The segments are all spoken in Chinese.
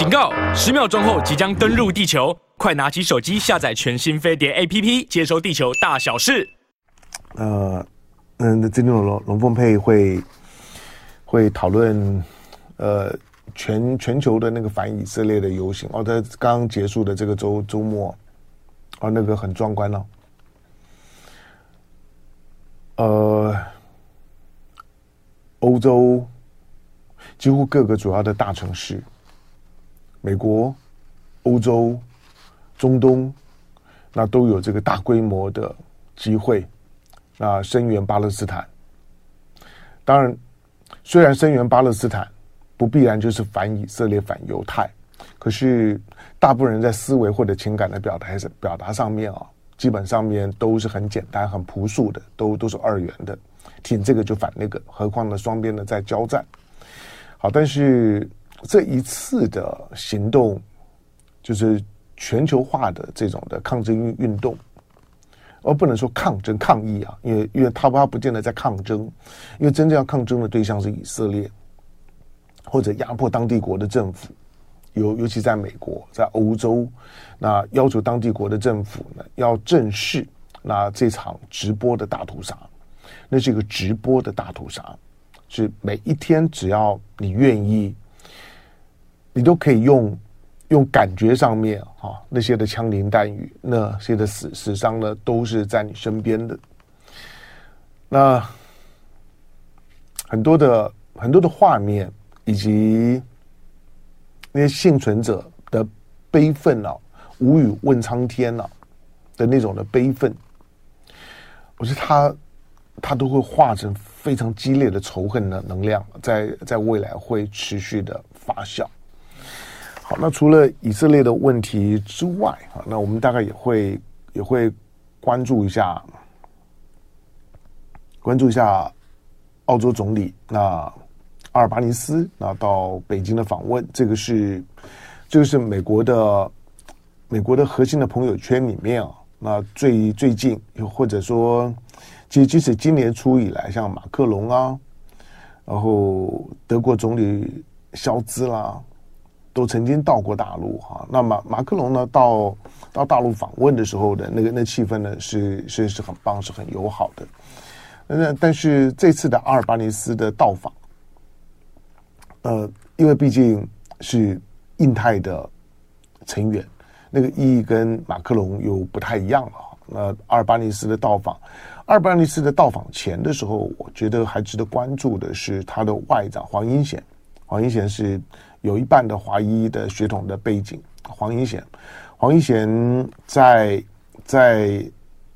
警告！十秒钟后即将登陆地球，快拿起手机下载全新飞碟 APP，接收地球大小事。呃，嗯，今天龙龙凤配会会讨论呃全全球的那个反以色列的游行哦，在刚结束的这个周周末啊、哦，那个很壮观哦。呃，欧洲几乎各个主要的大城市。美国、欧洲、中东，那都有这个大规模的集会，那声援巴勒斯坦。当然，虽然声援巴勒斯坦不必然就是反以色列、反犹太，可是大部分人在思维或者情感的表达表达上面啊，基本上面都是很简单、很朴素的，都都是二元的，挺这个就反那个，何况呢双边的在交战。好，但是。这一次的行动，就是全球化的这种的抗争运运动，而不能说抗争抗议啊，因为因为他他不见得在抗争，因为真正要抗争的对象是以色列，或者压迫当地国的政府，尤尤其在美国，在欧洲，那要求当地国的政府呢要正视那这场直播的大屠杀，那是一个直播的大屠杀，是每一天只要你愿意。你都可以用用感觉上面啊，那些的枪林弹雨，那些的死死伤呢，都是在你身边的。那很多的很多的画面，以及那些幸存者的悲愤啊，无语问苍天啊的那种的悲愤，我觉得他他都会化成非常激烈的仇恨的能量，在在未来会持续的发酵。好，那除了以色列的问题之外，啊，那我们大概也会也会关注一下，关注一下澳洲总理那阿尔巴尼斯那到北京的访问，这个是这个是美国的美国的核心的朋友圈里面啊，那最最近又或者说，其实即使今年初以来，像马克龙啊，然后德国总理肖兹啦。都曾经到过大陆哈，那么马克龙呢，到到大陆访问的时候的那个那气氛呢是是是很棒，是很友好的。那但是这次的阿尔巴尼斯的到访，呃，因为毕竟是印太的成员，那个意义跟马克龙又不太一样了。那阿尔巴尼斯的到访，阿尔巴尼斯的到访前的时候，我觉得还值得关注的是他的外长黄英贤，黄英贤是。有一半的华裔的血统的背景，黄英贤，黄英贤在在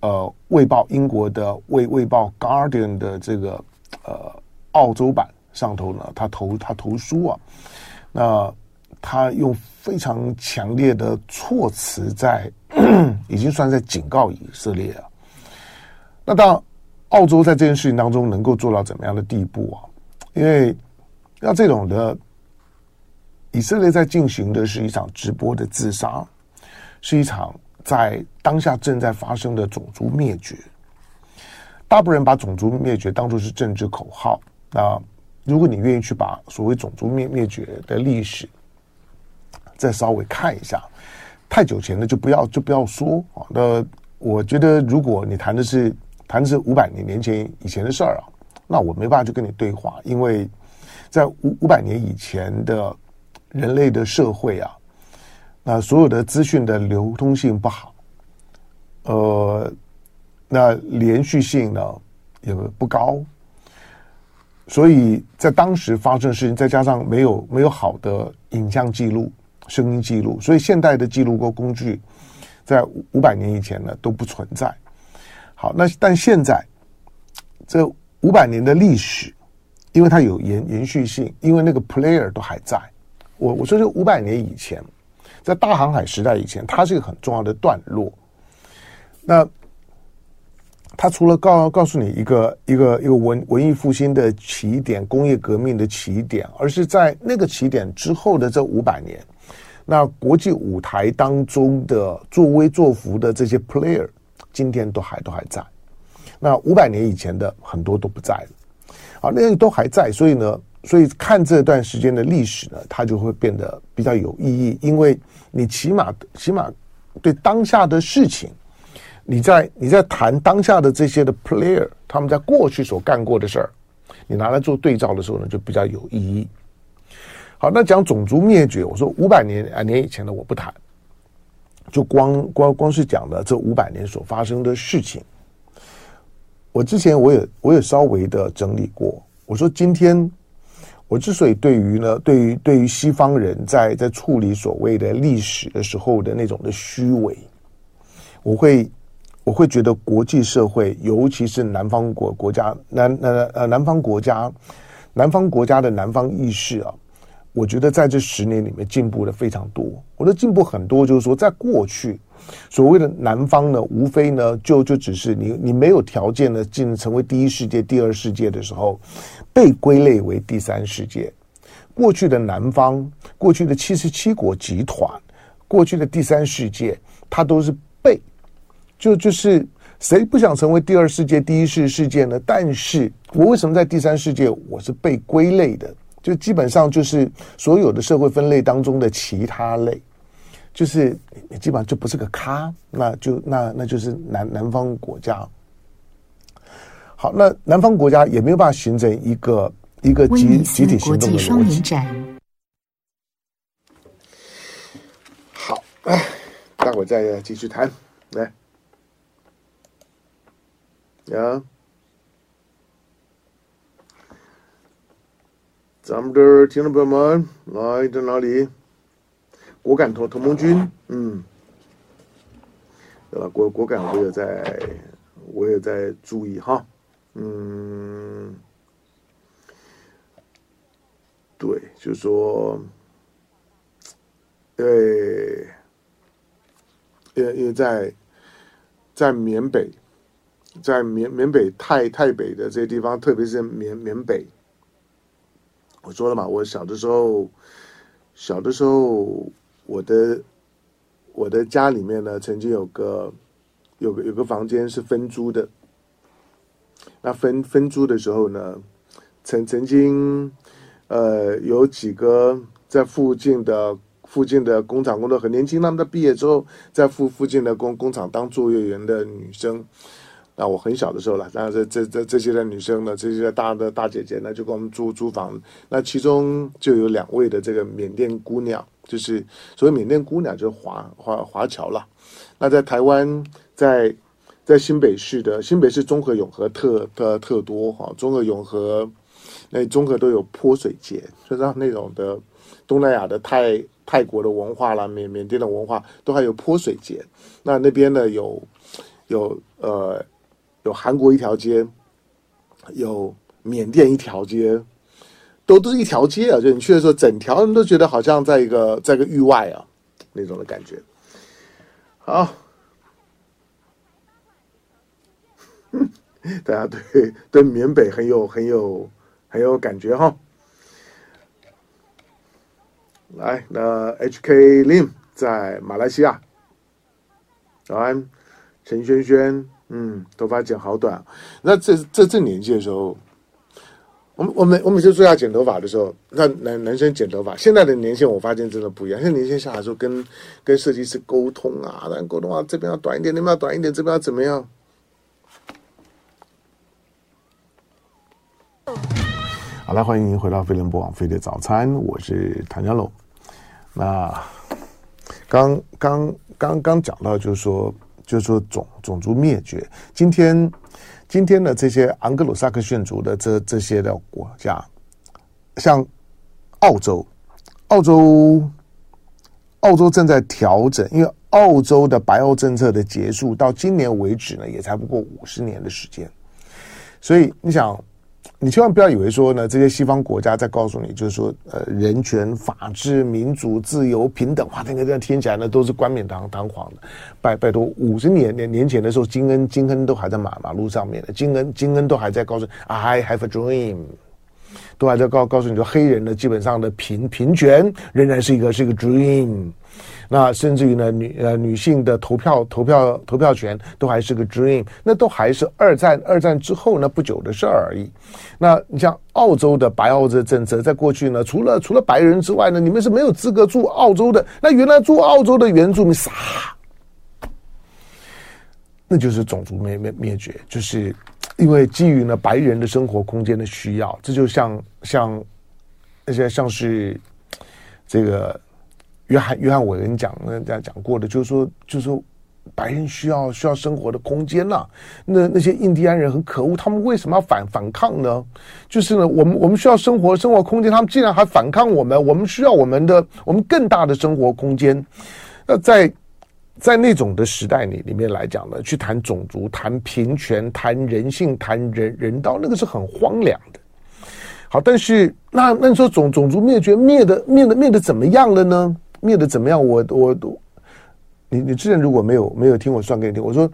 呃《卫报》英国的《卫卫报》Guardian 的这个呃澳洲版上头呢，他投他投书啊，那他用非常强烈的措辞在，已经算在警告以色列啊。那当澳洲在这件事情当中能够做到怎么样的地步啊？因为要这种的。以色列在进行的是一场直播的自杀，是一场在当下正在发生的种族灭绝。大部分人把种族灭绝当作是政治口号。那如果你愿意去把所谓种族灭灭绝的历史再稍微看一下，太久前的就不要就不要说啊。那我觉得，如果你谈的是谈的是五百年年前以前的事儿啊，那我没办法去跟你对话，因为在五五百年以前的。人类的社会啊，那所有的资讯的流通性不好，呃，那连续性呢也不高，所以在当时发生的事情，再加上没有没有好的影像记录、声音记录，所以现代的记录过工具在五百年以前呢都不存在。好，那但现在这五百年的历史，因为它有延延续性，因为那个 player 都还在。我我说这五百年以前，在大航海时代以前，它是一个很重要的段落。那它除了告告诉你一个一个一个文文艺复兴的起点、工业革命的起点，而是在那个起点之后的这五百年，那国际舞台当中的作威作福的这些 player，今天都还都还在。那五百年以前的很多都不在了，啊，那些都还在，所以呢。所以看这段时间的历史呢，它就会变得比较有意义，因为你起码起码对当下的事情，你在你在谈当下的这些的 player，他们在过去所干过的事儿，你拿来做对照的时候呢，就比较有意义。好，那讲种族灭绝，我说五百年啊年以前的我不谈，就光光光是讲了这五百年所发生的事情。我之前我也我也稍微的整理过，我说今天我之所以对于呢，对于对于西方人在在处理所谓的历史的时候的那种的虚伪，我会我会觉得国际社会，尤其是南方国国家南呃呃南方国家南方国家的南方意识啊。我觉得在这十年里面进步的非常多。我的进步很多，就是说，在过去，所谓的南方呢，无非呢，就就只是你你没有条件的进成为第一世界、第二世界的时候，被归类为第三世界。过去的南方，过去的七十七国集团，过去的第三世界，它都是被，就就是谁不想成为第二世界、第一世世界呢？但是我为什么在第三世界，我是被归类的？就基本上就是所有的社会分类当中的其他类，就是你基本上就不是个咖，那就那那就是南南方国家。好，那南方国家也没有办法形成一个一个集集体行动的逻辑。好，哎，待会再继续谈，来，呀。咱们的听众朋友们，来在哪里？果敢同同盟军，嗯，对吧？果果敢，我也在，我也在注意哈，嗯，对，就是说，因为，因为因为在在缅北，在缅缅北太太北的这些地方，特别是缅缅北。我说了嘛，我小的时候，小的时候，我的我的家里面呢，曾经有个有个有个房间是分租的。那分分租的时候呢，曾曾经呃有几个在附近的附近的工厂工作很年轻，他们在毕业之后在附附近的工工厂当作业员的女生。那我很小的时候了，那这这这这些的女生呢，这些大的大姐姐呢，就跟我们租租房。那其中就有两位的这个缅甸姑娘，就是所谓缅甸姑娘，就是华华华侨了。那在台湾，在在新北市的新北市中和永和特特特多哈，中和永和那中和都有泼水节，就像那种的东南亚的泰泰国的文化啦，缅缅甸的文化都还有泼水节。那那边呢有有呃。有韩国一条街，有缅甸一条街，都都是一条街啊！就你去的时候，整条人都觉得好像在一个在一个域外啊，那种的感觉。好，大家对对缅北很有很有很有感觉哈。来，那 HK Lim 在马来西亚，早安，陈轩轩。嗯，头发剪好短。那这这这年纪的时候，我们我们我每次说要剪头发的时候，那男男生剪头发，现在的年轻我发现真的不一样。现在年轻人下来时候跟跟设计师沟通啊，但沟通啊，这边要短一点，那边要短一点，这边要怎么样？好了，欢迎您回到飞碟联播网飞的早餐，我是唐家龙。那刚刚刚刚讲到，就是说。就是说种种族灭绝。今天，今天的这些昂格鲁萨克逊族的这这些的国家，像澳洲，澳洲，澳洲正在调整，因为澳洲的白澳政策的结束到今年为止呢，也才不过五十年的时间，所以你想。你千万不要以为说呢，这些西方国家在告诉你，就是说，呃，人权、法治、民主、自由、平等，哇，那个这样听起来呢，都是冠冕堂堂皇的。拜拜托，五十年年年前的时候，金恩金恩都还在马马路上面的，金恩金恩都还在告诉，I have a dream。都还在告告诉你说，黑人呢基本上的平平权仍然是一个是一个 dream。那甚至于呢，女呃女性的投票投票投票权都还是个 dream，那都还是二战二战之后呢不久的事儿而已。那你像澳洲的白澳的政策，在过去呢，除了除了白人之外呢，你们是没有资格住澳洲的。那原来住澳洲的原住民啥？那就是种族灭灭灭绝，就是因为基于呢白人的生活空间的需要，这就像像那些像是这个。约翰约翰韦恩讲，人家讲过的，就是说，就是说，白人需要需要生活的空间呐、那那些印第安人很可恶，他们为什么要反反抗呢？就是呢，我们我们需要生活生活空间，他们竟然还反抗我们。我们需要我们的我们更大的生活空间。那在在那种的时代里里面来讲呢，去谈种族、谈平权、谈人性、谈人人道，那个是很荒凉的。好，但是那那你说种种族灭绝灭的灭的灭的怎么样了呢？灭的怎么样？我我都，你你之前如果没有没有听我算给你听，我说，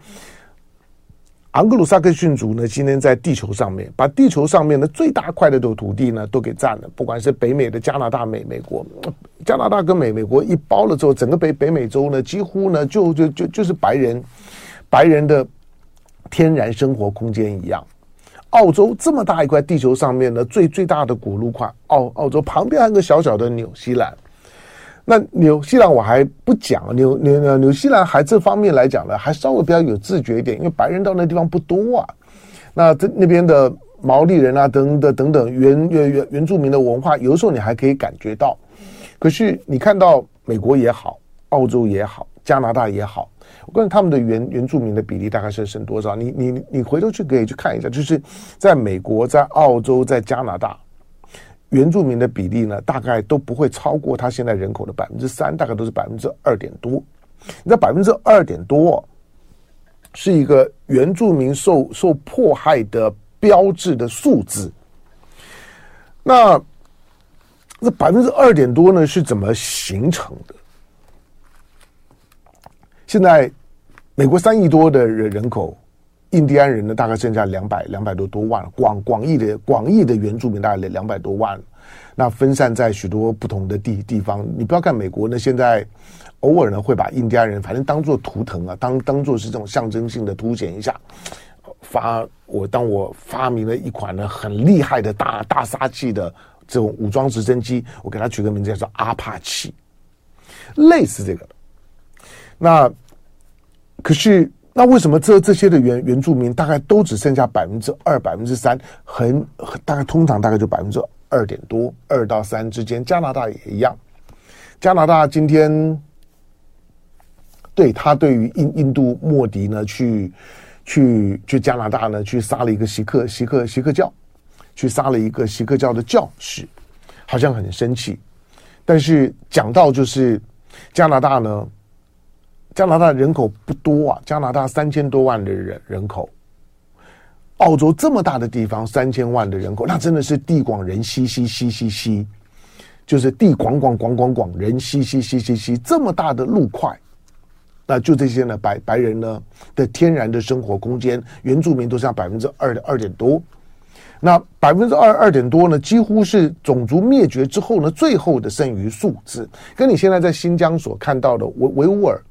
昂格鲁萨克逊族呢，今天在地球上面，把地球上面的最大块的土土地呢都给占了，不管是北美的加拿大、美美国，加拿大跟美美国一包了之后，整个北北美洲呢，几乎呢就就就就是白人白人的天然生活空间一样。澳洲这么大一块地球上面呢，最最大的古陆块，澳澳洲旁边还有个小小的纽西兰。那纽西兰我还不讲，纽纽纽西兰还这方面来讲呢，还稍微比较有自觉一点，因为白人到那地方不多啊。那这那边的毛利人啊，等等等等原原原原住民的文化，有时候你还可以感觉到。可是你看到美国也好，澳洲也好，加拿大也好，我告诉你他们的原原住民的比例大概是剩多少？你你你回头去可以去看一下，就是在美国、在澳洲、在加拿大。原住民的比例呢，大概都不会超过他现在人口的百分之三，大概都是百分之二点多。那百分之二点多是一个原住民受受迫害的标志的数字。那这百分之二点多呢，是怎么形成的？现在美国三亿多的人人口。印第安人呢，大概剩下两百两百多多万，广广义的广义的原住民大概两百多万，那分散在许多不同的地地方。你不要看美国呢，现在偶尔呢会把印第安人反正当做图腾啊，当当做是这种象征性的凸显一下。发我当我发明了一款呢很厉害的大大杀器的这种武装直升机，我给它取个名字叫做阿帕奇，类似这个。那可是。那为什么这这些的原原住民大概都只剩下百分之二、百分之三，很大概通常大概就百分之二点多，二到三之间。加拿大也一样。加拿大今天对他对于印印度莫迪呢，去去去加拿大呢，去杀了一个锡克锡克锡克教，去杀了一个锡克教的教士，好像很生气。但是讲到就是加拿大呢。加拿大人口不多啊，加拿大三千多万的人人口，澳洲这么大的地方，三千万的人口，那真的是地广人稀稀稀稀稀，就是地广广广广广，人稀稀稀稀稀，这么大的陆块，那就这些呢，白白人呢的天然的生活空间，原住民都是百分之二的二点多，那百分之二二点多呢，几乎是种族灭绝之后呢，最后的剩余数字，跟你现在在新疆所看到的维维吾尔。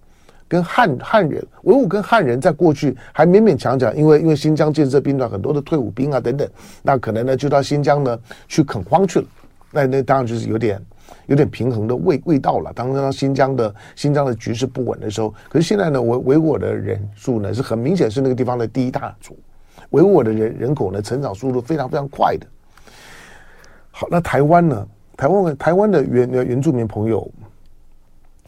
跟汉汉人，维吾跟汉人在过去还勉勉强强，因为因为新疆建设兵团很多的退伍兵啊等等，那可能呢就到新疆呢去垦荒去了，那那当然就是有点有点平衡的味味道了。当当新疆的新疆的局势不稳的时候，可是现在呢维维吾尔的人数呢是很明显是那个地方的第一大族，维吾尔的人人口呢成长速度非常非常快的。好，那台湾呢？台湾台湾的原原住民朋友。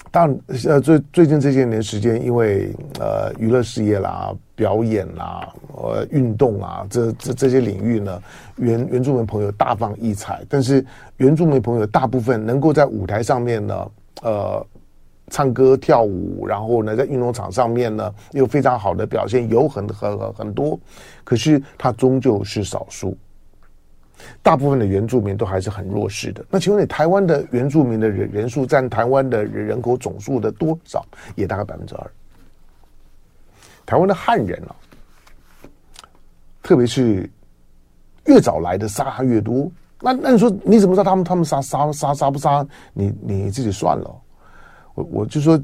当然，呃，最最近这些年时间，因为呃娱乐事业啦、表演啦、呃运动啊，这这这些领域呢，原原住民朋友大放异彩。但是原住民朋友大部分能够在舞台上面呢，呃，唱歌跳舞，然后呢，在运动场上面呢，有非常好的表现，有很很很很多。可是他终究是少数。大部分的原住民都还是很弱势的。那请问你，台湾的原住民的人人数占台湾的人口总数的多少？也大概百分之二。台湾的汉人啊，特别是越早来的杀越多，那那你说你怎么知道他们他们杀杀杀杀不杀你你自己算了。我我就说，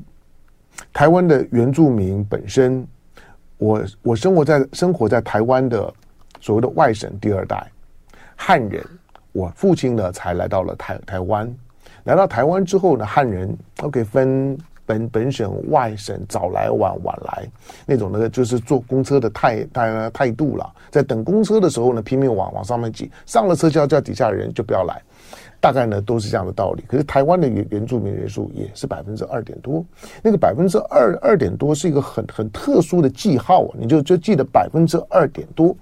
台湾的原住民本身，我我生活在生活在台湾的所谓的外省第二代汉人，我父亲呢才来到了台台湾，来到台湾之后呢，汉人 OK 分。本本省外省早来晚晚来那种呢，就是坐公车的态态态度了。在等公车的时候呢，拼命往往上面挤，上了车就要叫底下的人就不要来。大概呢都是这样的道理，可是台湾的原原住民人数也是百分之二点多，那个百分之二二点多是一个很很特殊的记号，你就就记得百分之二点多，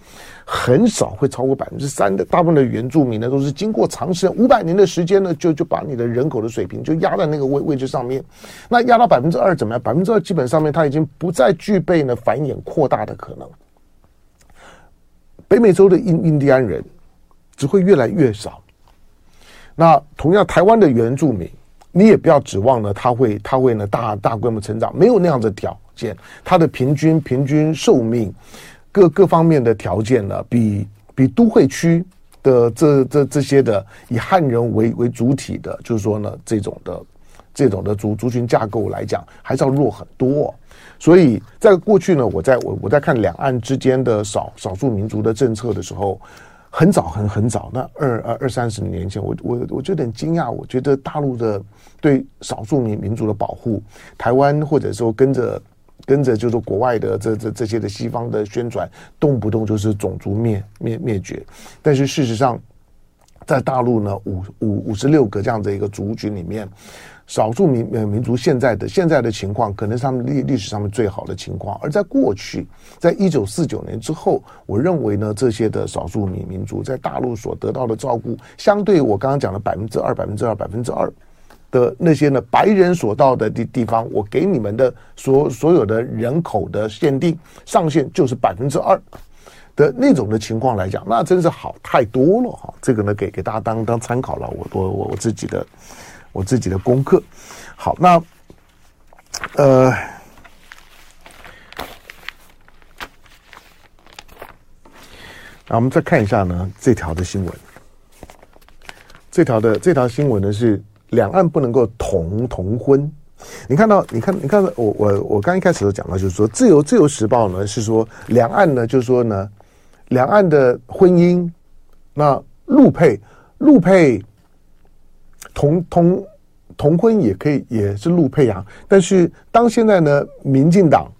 很少会超过百分之三的。大部分的原住民呢都是经过长时间五百年的时间呢，就就把你的人口的水平就压在那个位位置上面，那压到百分之二怎么样？百分之二基本上面它已经不再具备呢繁衍扩大的可能。北美洲的印印第安人只会越来越少。那同样，台湾的原住民，你也不要指望呢，他会他会呢大大规模成长，没有那样的条件。他的平均平均寿命，各各方面的条件呢，比比都会区的这这这些的以汉人为为主体的，就是说呢，这种的这种的族族群架构来讲，还是要弱很多。所以在过去呢，我在我我在看两岸之间的少少数民族的政策的时候。很早很很早，那二二二三十年前，我我我就有点惊讶。我觉得大陆的对少数民民族的保护，台湾或者说跟着跟着就是国外的这这这些的西方的宣传，动不动就是种族灭灭灭绝。但是事实上，在大陆呢，五五五十六个这样的一个族群里面。少数民呃民族现在的现在的情况，可能是他们历历史上面最好的情况。而在过去，在一九四九年之后，我认为呢，这些的少数民民族在大陆所得到的照顾，相对我刚刚讲的百分之二、百分之二、百分之二的那些呢白人所到的地地方，我给你们的所所有的人口的限定上限就是百分之二的那种的情况来讲，那真是好太多了哈。这个呢，给给大家当当参考了，我我我我自己的。我自己的功课，好，那呃，那我们再看一下呢这条的新闻。这条的这条新闻呢是两岸不能够同同婚。你看到，你看，你看到我我我刚一开始都讲到，就是说自由自由时报呢是说两岸呢就是说呢两岸的婚姻那陆配陆配。同同同婚也可以，也是陆配啊。但是当现在呢，民进党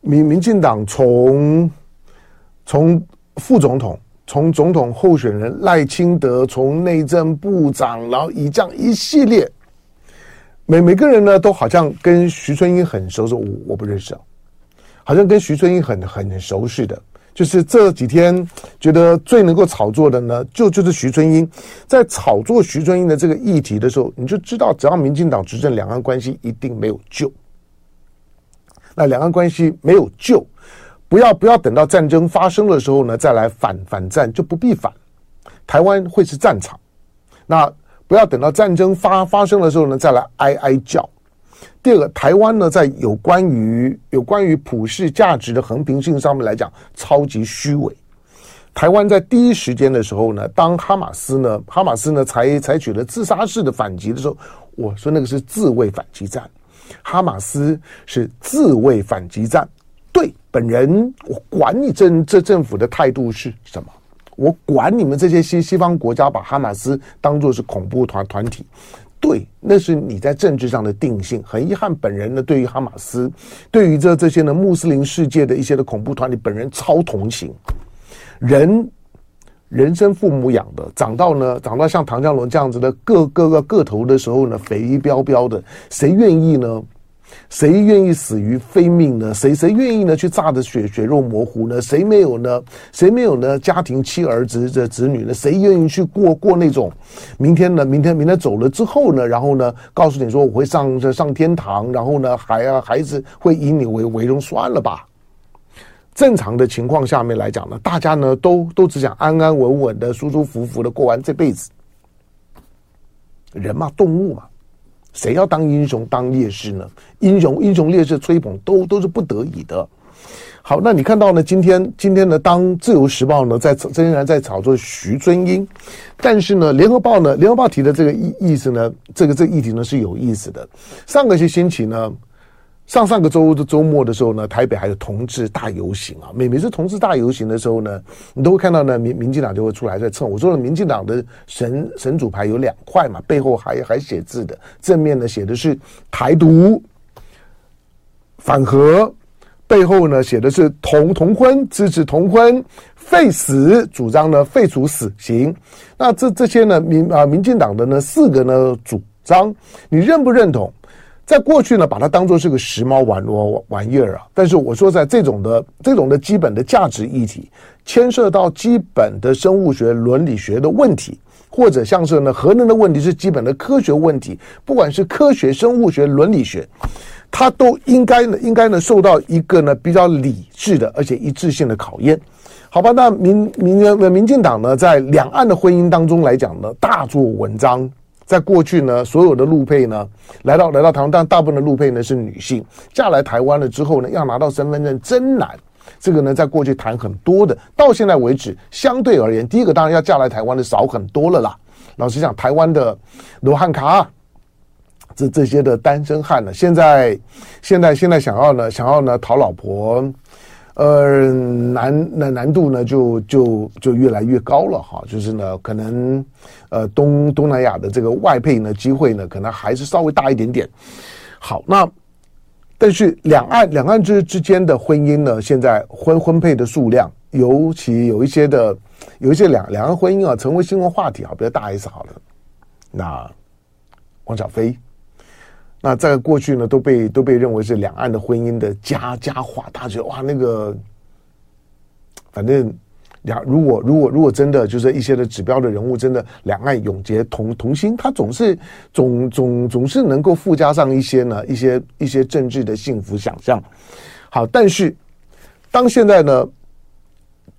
民民进党从从副总统，从总统候选人赖清德，从内政部长，然后以这样一系列，每每个人呢都好像跟徐春英很熟，说我我不认识，好像跟徐春英很很熟似的。就是这几天觉得最能够炒作的呢，就就是徐春英在炒作徐春英的这个议题的时候，你就知道，只要民进党执政，两岸关系一定没有救。那两岸关系没有救，不要不要等到战争发生的时候呢，再来反反战就不必反，台湾会是战场。那不要等到战争发发生的时候呢，再来哀哀叫。第二个，台湾呢，在有关于有关于普世价值的横平性上面来讲，超级虚伪。台湾在第一时间的时候呢，当哈马斯呢，哈马斯呢，采采取了自杀式的反击的时候，我说那个是自卫反击战，哈马斯是自卫反击战。对，本人我管你政这政府的态度是什么，我管你们这些西西方国家把哈马斯当作是恐怖团团体。对，那是你在政治上的定性。很遗憾，本人呢，对于哈马斯，对于这这些呢穆斯林世界的一些的恐怖团体，本人超同情。人，人生父母养的，长到呢，长到像唐江龙这样子的个个个个头的时候呢，肥膘膘的，谁愿意呢？谁愿意死于非命呢？谁谁愿意呢？去炸得血血肉模糊呢？谁没有呢？谁没有呢？家庭妻儿子的子女呢？谁愿意去过过那种明天呢？明天明天走了之后呢？然后呢？告诉你说我会上上天堂，然后呢？孩啊孩子会以你为为荣，算了吧。正常的情况下面来讲呢，大家呢都都只想安安稳稳的、舒舒服服的过完这辈子。人嘛，动物嘛。谁要当英雄当烈士呢？英雄英雄烈士吹捧都都是不得已的。好，那你看到呢？今天今天呢，当《自由时报》呢在仍然在炒作徐尊英，但是呢，《联合报》呢，《联合报》提的这个意意思呢，这个这议题呢是有意思的。上个星期呢。上上个周的周末的时候呢，台北还有同志大游行啊。每每次同志大游行的时候呢，你都会看到呢，民民进党就会出来在蹭。我说了，民进党的神神主牌有两块嘛，背后还还写字的，正面呢写的是台独反核，背后呢写的是同同婚，支持同婚，废死，主张呢废除死刑。那这这些呢，民啊民进党的呢四个呢主张，你认不认同？在过去呢，把它当作是个时髦玩玩玩意儿啊。但是我说，在这种的这种的基本的价值议题，牵涉到基本的生物学、伦理学的问题，或者像是呢核能的问题，是基本的科学问题。不管是科学、生物学、伦理学，它都应该呢，应该呢受到一个呢比较理智的而且一致性的考验。好吧，那民民民进党呢，在两岸的婚姻当中来讲呢，大做文章。在过去呢，所有的陆配呢，来到来到台湾，但大部分的陆配呢是女性，嫁来台湾了之后呢，要拿到身份证真难。这个呢，在过去谈很多的，到现在为止，相对而言，第一个当然要嫁来台湾的少很多了啦。老实讲，台湾的罗汉卡，这这些的单身汉呢，现在现在现在想要呢，想要呢讨老婆。呃，难那难度呢，就就就越来越高了哈。就是呢，可能呃东东南亚的这个外配呢机会呢，可能还是稍微大一点点。好，那但是两岸两岸之之间的婚姻呢，现在婚婚配的数量，尤其有一些的有一些两两岸婚姻啊，成为新闻话题啊，比如大 S 好了，那汪小菲。那在过去呢，都被都被认为是两岸的婚姻的佳佳话，大家觉得哇，那个反正两如果如果如果真的就是一些的指标的人物，真的两岸永结同同心，他总是总总总是能够附加上一些呢一些一些政治的幸福想象。好，但是当现在呢，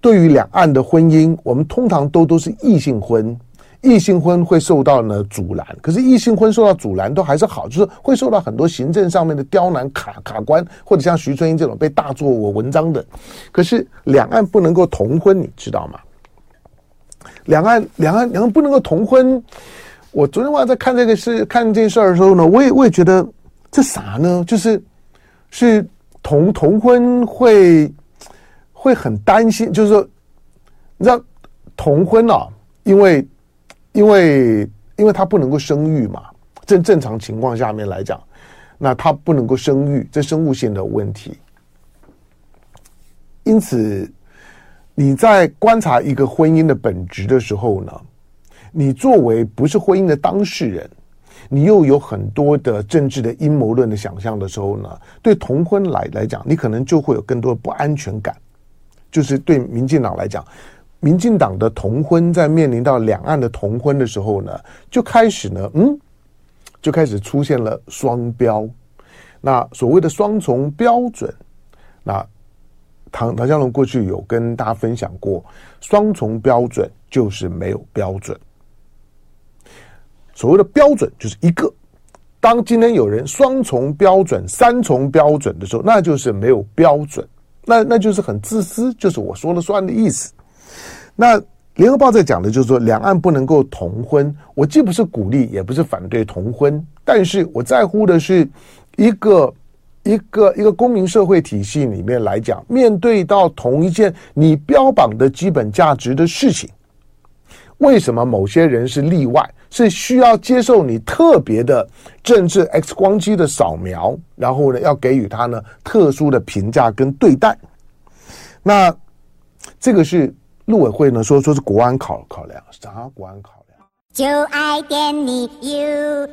对于两岸的婚姻，我们通常都都是异性婚。异性婚会受到呢阻拦，可是异性婚受到阻拦都还是好，就是会受到很多行政上面的刁难卡卡关，或者像徐春英这种被大做我文章的。可是两岸不能够同婚，你知道吗？两岸两岸两岸不能够同婚。我昨天晚上在看这个事，看这事儿的时候呢，我也我也觉得这啥呢？就是是同同婚会会很担心，就是说你知道同婚啊，因为。因为，因为他不能够生育嘛，正正常情况下面来讲，那他不能够生育，这生物性的问题。因此，你在观察一个婚姻的本质的时候呢，你作为不是婚姻的当事人，你又有很多的政治的阴谋论的想象的时候呢，对同婚来来讲，你可能就会有更多的不安全感，就是对民进党来讲。民进党的同婚在面临到两岸的同婚的时候呢，就开始呢，嗯，就开始出现了双标。那所谓的双重标准，那唐唐湘龙过去有跟大家分享过，双重标准就是没有标准。所谓的标准就是一个，当今天有人双重标准、三重标准的时候，那就是没有标准，那那就是很自私，就是我说了算的意思。那联合报在讲的就是说，两岸不能够同婚。我既不是鼓励，也不是反对同婚，但是我在乎的是，一个一个一个公民社会体系里面来讲，面对到同一件你标榜的基本价值的事情，为什么某些人是例外，是需要接受你特别的政治 X 光机的扫描，然后呢，要给予他呢特殊的评价跟对待？那这个是。陆委会呢说，说是国安考考量，啥国安考量？就爱点你 UFO。